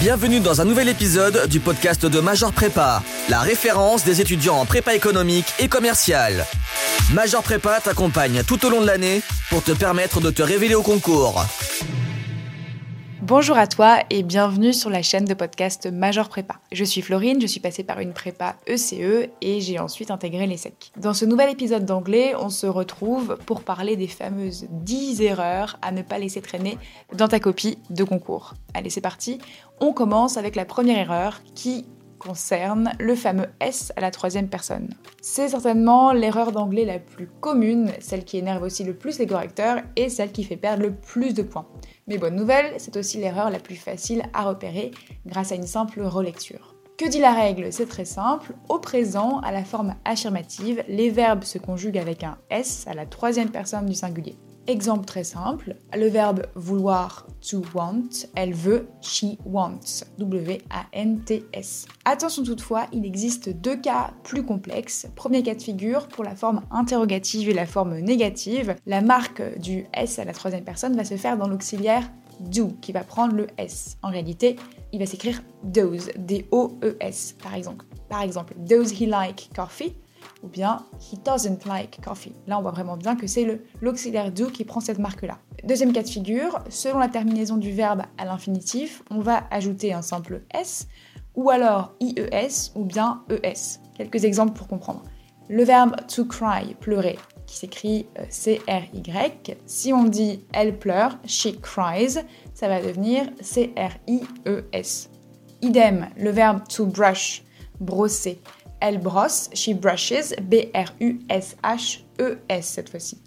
Bienvenue dans un nouvel épisode du podcast de Major Prépa, la référence des étudiants en prépa économique et commerciale. Major Prépa t'accompagne tout au long de l'année pour te permettre de te révéler au concours. Bonjour à toi et bienvenue sur la chaîne de podcast Major Prépa. Je suis Florine, je suis passée par une prépa ECE e et j'ai ensuite intégré l'ESSEC. Dans ce nouvel épisode d'anglais, on se retrouve pour parler des fameuses 10 erreurs à ne pas laisser traîner dans ta copie de concours. Allez, c'est parti. On commence avec la première erreur qui concerne le fameux S à la troisième personne. C'est certainement l'erreur d'anglais la plus commune, celle qui énerve aussi le plus les correcteurs et celle qui fait perdre le plus de points. Mais bonne nouvelle, c'est aussi l'erreur la plus facile à repérer grâce à une simple relecture. Que dit la règle? C'est très simple. Au présent, à la forme affirmative, les verbes se conjuguent avec un S à la troisième personne du singulier. Exemple très simple, le verbe vouloir, to want, elle veut, she wants, W-A-N-T-S. Attention toutefois, il existe deux cas plus complexes. Premier cas de figure, pour la forme interrogative et la forme négative, la marque du S à la troisième personne va se faire dans l'auxiliaire do, qui va prendre le S. En réalité, il va s'écrire those, D-O-E-S, par exemple. Par exemple, does he like coffee ou bien he doesn't like coffee. Là, on voit vraiment bien que c'est l'auxiliaire do qui prend cette marque-là. Deuxième cas de figure, selon la terminaison du verbe à l'infinitif, on va ajouter un simple s ou alors ies ou bien es. Quelques exemples pour comprendre. Le verbe to cry, pleurer, qui s'écrit euh, C-R-Y. Si on dit elle pleure, she cries, ça va devenir C-R-I-E-S. Idem, le verbe to brush, brosser. Elle brosse, she brushes, B-R-U-S-H-E-S cette fois-ci.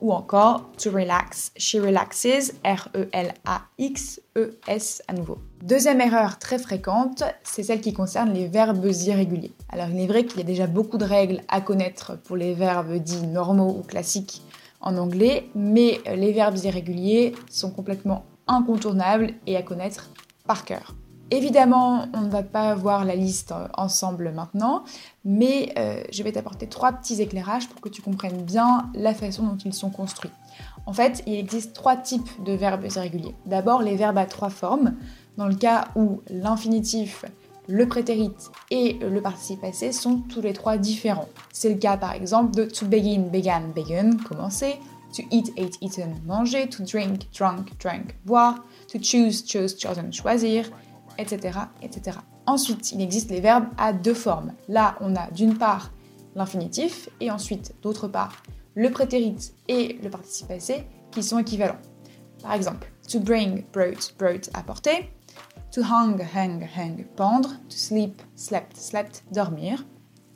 Ou encore to relax, she relaxes, R-E-L-A-X-E-S à nouveau. Deuxième erreur très fréquente, c'est celle qui concerne les verbes irréguliers. Alors il est vrai qu'il y a déjà beaucoup de règles à connaître pour les verbes dits normaux ou classiques en anglais, mais les verbes irréguliers sont complètement incontournables et à connaître par cœur. Évidemment, on ne va pas voir la liste ensemble maintenant, mais euh, je vais t'apporter trois petits éclairages pour que tu comprennes bien la façon dont ils sont construits. En fait, il existe trois types de verbes irréguliers. D'abord, les verbes à trois formes, dans le cas où l'infinitif, le prétérit et le participe passé sont tous les trois différents. C'est le cas par exemple de to begin, began, begun, commencer, to eat, ate, eaten, manger, to drink, drunk, drank, boire, to choose, chose, chosen, choisir, etc., etc. Ensuite, il existe les verbes à deux formes. Là, on a d'une part l'infinitif et ensuite, d'autre part, le prétérit et le participe passé qui sont équivalents. Par exemple, to bring, brought, brought, apporter. To hang, hang, hang, pendre. To sleep, slept, slept, dormir.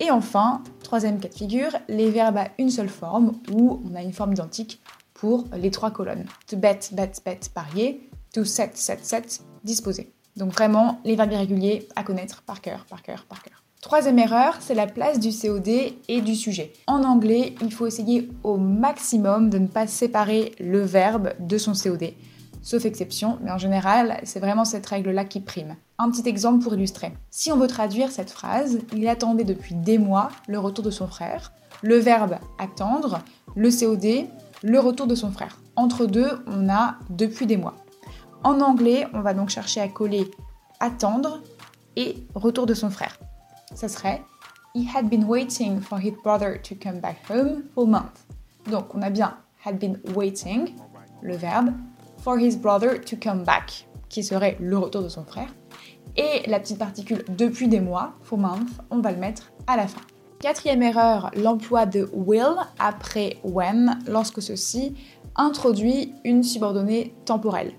Et enfin, troisième cas de figure, les verbes à une seule forme où on a une forme identique pour les trois colonnes. To bet, bet, bet, parier. To set, set, set, disposer. Donc vraiment, les verbes irréguliers à connaître par cœur, par cœur, par cœur. Troisième erreur, c'est la place du COD et du sujet. En anglais, il faut essayer au maximum de ne pas séparer le verbe de son COD. Sauf exception, mais en général, c'est vraiment cette règle-là qui prime. Un petit exemple pour illustrer. Si on veut traduire cette phrase, il attendait depuis des mois le retour de son frère, le verbe attendre, le COD, le retour de son frère. Entre deux, on a depuis des mois. En anglais, on va donc chercher à coller attendre et retour de son frère. Ça serait He had been waiting for his brother to come back home for a month. Donc on a bien had been waiting, le verbe, for his brother to come back, qui serait le retour de son frère. Et la petite particule depuis des mois, for month, on va le mettre à la fin. Quatrième erreur, l'emploi de will après when lorsque ceci introduit une subordonnée temporelle.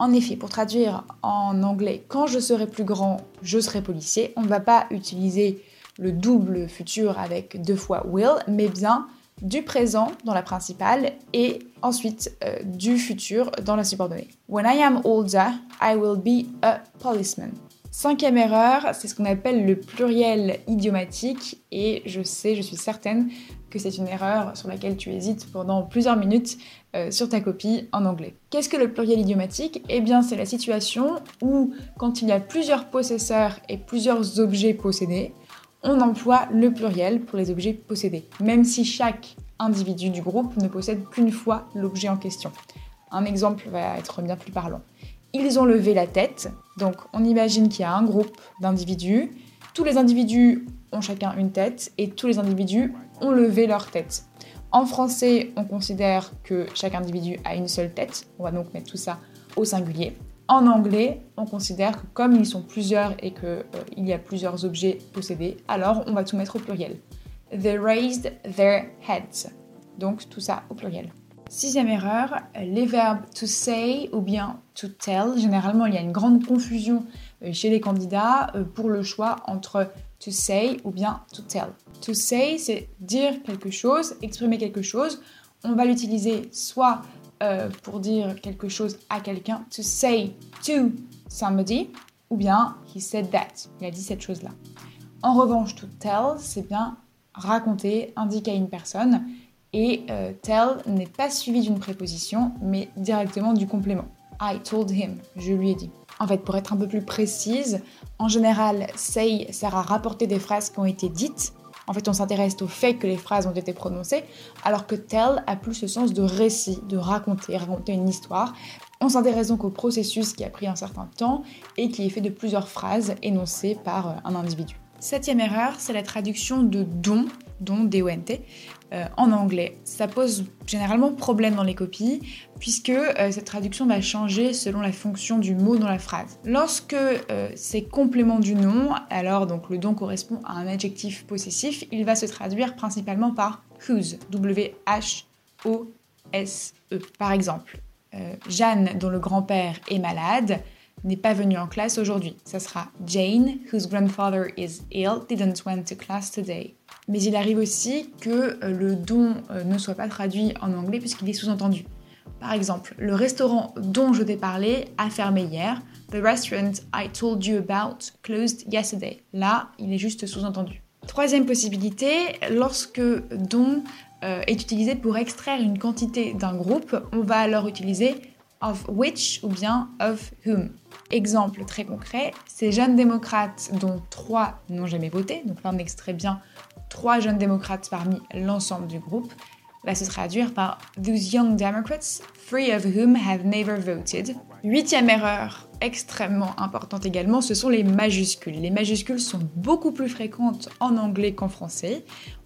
En effet, pour traduire en anglais, quand je serai plus grand, je serai policier, on ne va pas utiliser le double futur avec deux fois will, mais bien du présent dans la principale et ensuite euh, du futur dans la subordonnée. When I am older, I will be a policeman. Cinquième erreur, c'est ce qu'on appelle le pluriel idiomatique et je sais, je suis certaine que c'est une erreur sur laquelle tu hésites pendant plusieurs minutes euh, sur ta copie en anglais. Qu'est-ce que le pluriel idiomatique? Eh bien, c'est la situation où, quand il y a plusieurs possesseurs et plusieurs objets possédés, on emploie le pluriel pour les objets possédés, même si chaque individu du groupe ne possède qu'une fois l'objet en question. Un exemple va être bien plus parlant. Ils ont levé la tête. Donc on imagine qu'il y a un groupe d'individus. Tous les individus ont chacun une tête et tous les individus ont levé leur tête. En français, on considère que chaque individu a une seule tête. On va donc mettre tout ça au singulier. En anglais, on considère que comme ils sont plusieurs et qu'il euh, y a plusieurs objets possédés, alors on va tout mettre au pluriel. They raised their heads. Donc tout ça au pluriel. Sixième erreur, les verbes to say ou bien to tell. Généralement, il y a une grande confusion euh, chez les candidats euh, pour le choix entre to say ou bien to tell. To say, c'est dire quelque chose, exprimer quelque chose. On va l'utiliser soit euh, pour dire quelque chose à quelqu'un, to say to somebody, ou bien he said that, il a dit cette chose-là. En revanche, to tell, c'est bien raconter, indiquer à une personne. Et euh, tell n'est pas suivi d'une préposition, mais directement du complément. I told him, je lui ai dit. En fait, pour être un peu plus précise, en général, say sert à rapporter des phrases qui ont été dites. En fait, on s'intéresse au fait que les phrases ont été prononcées, alors que tell a plus le sens de récit, de raconter, raconter une histoire. On s'intéresse donc au processus qui a pris un certain temps et qui est fait de plusieurs phrases énoncées par euh, un individu. Septième erreur, c'est la traduction de don, don, D-O-N-T, euh, en anglais. Ça pose généralement problème dans les copies, puisque euh, cette traduction va changer selon la fonction du mot dans la phrase. Lorsque euh, c'est complément du nom, alors donc le don correspond à un adjectif possessif, il va se traduire principalement par whose, W-H-O-S-E. Par exemple, Jeanne, dont le grand-père est malade, n'est pas venue en classe aujourd'hui. Ça sera Jane, whose grandfather is ill, didn't went to class today. Mais il arrive aussi que euh, le don euh, ne soit pas traduit en anglais puisqu'il est sous-entendu. Par exemple, le restaurant dont je t'ai parlé a fermé hier. The restaurant I told you about closed yesterday. Là, il est juste sous-entendu. Troisième possibilité, lorsque don euh, est utilisé pour extraire une quantité d'un groupe, on va alors utiliser of which ou bien of whom. Exemple très concret, ces jeunes démocrates dont trois n'ont jamais voté, donc là on extrait bien trois jeunes démocrates parmi l'ensemble du groupe, va se traduire par Those young Democrats, three of whom have never voted. Huitième erreur, extrêmement importante également, ce sont les majuscules. Les majuscules sont beaucoup plus fréquentes en anglais qu'en français.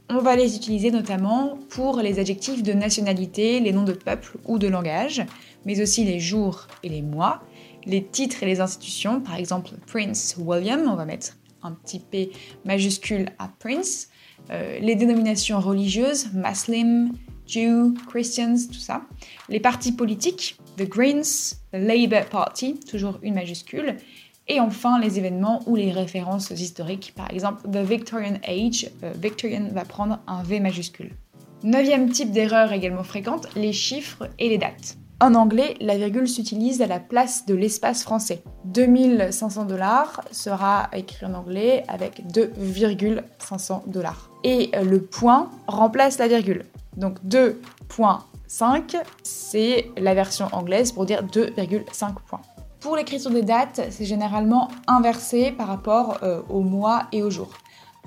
On va les utiliser notamment pour les adjectifs de nationalité, les noms de peuple ou de langage, mais aussi les jours et les mois les titres et les institutions, par exemple Prince William, on va mettre un petit P majuscule à Prince, euh, les dénominations religieuses, Muslim, Jew, Christians, tout ça, les partis politiques, The Greens, the Labour Party, toujours une majuscule, et enfin les événements ou les références historiques, par exemple The Victorian Age, euh, Victorian va prendre un V majuscule. Neuvième type d'erreur également fréquente, les chiffres et les dates. En anglais, la virgule s'utilise à la place de l'espace français. 2500 dollars sera écrit en anglais avec 2,500 dollars. Et le point remplace la virgule. Donc 2.5, c'est la version anglaise pour dire 2,5 points. Pour l'écriture des dates, c'est généralement inversé par rapport euh, au mois et au jour.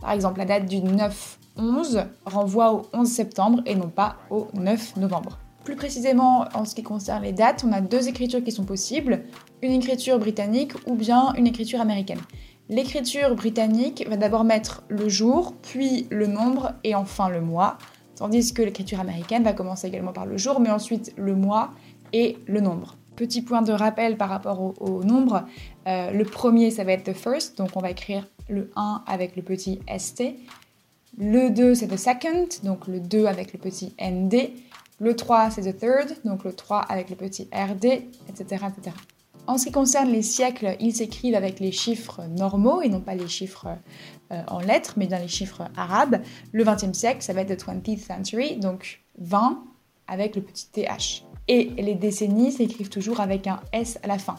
Par exemple, la date du 9-11 renvoie au 11 septembre et non pas au 9 novembre. Plus précisément, en ce qui concerne les dates, on a deux écritures qui sont possibles, une écriture britannique ou bien une écriture américaine. L'écriture britannique va d'abord mettre le jour, puis le nombre et enfin le mois, tandis que l'écriture américaine va commencer également par le jour, mais ensuite le mois et le nombre. Petit point de rappel par rapport au, nombre, euh, le premier ça va être the first, donc on va écrire le 1 avec le petit st. Le 2 c'est the second, donc le 2 avec le petit nd. Le 3, c'est the third, donc le 3 avec le petit RD, etc., etc. En ce qui concerne les siècles, ils s'écrivent avec les chiffres normaux et non pas les chiffres euh, en lettres, mais bien les chiffres arabes. Le 20e siècle, ça va être the 20th century, donc 20 avec le petit TH. Et les décennies s'écrivent toujours avec un S à la fin.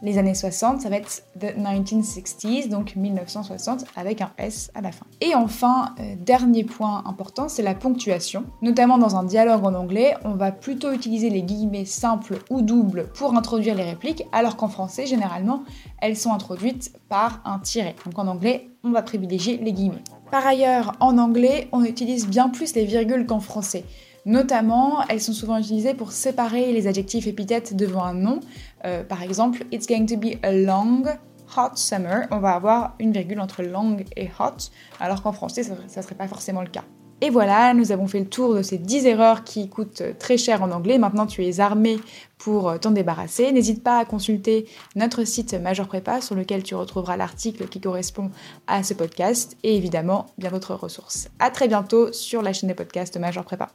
Les années 60, ça va être the 1960s, donc 1960 avec un S à la fin. Et enfin, euh, dernier point important, c'est la ponctuation. Notamment dans un dialogue en anglais, on va plutôt utiliser les guillemets simples ou doubles pour introduire les répliques, alors qu'en français, généralement, elles sont introduites par un tiret. Donc en anglais, on va privilégier les guillemets. Par ailleurs, en anglais, on utilise bien plus les virgules qu'en français. Notamment, elles sont souvent utilisées pour séparer les adjectifs épithètes devant un nom. Euh, par exemple, It's going to be a long, hot summer. On va avoir une virgule entre long et hot, alors qu'en français, ça ne serait pas forcément le cas. Et voilà, nous avons fait le tour de ces 10 erreurs qui coûtent très cher en anglais. Maintenant, tu es armé pour euh, t'en débarrasser. N'hésite pas à consulter notre site Major Prépa sur lequel tu retrouveras l'article qui correspond à ce podcast et évidemment bien d'autres ressources. À très bientôt sur la chaîne de podcast Major Prépa.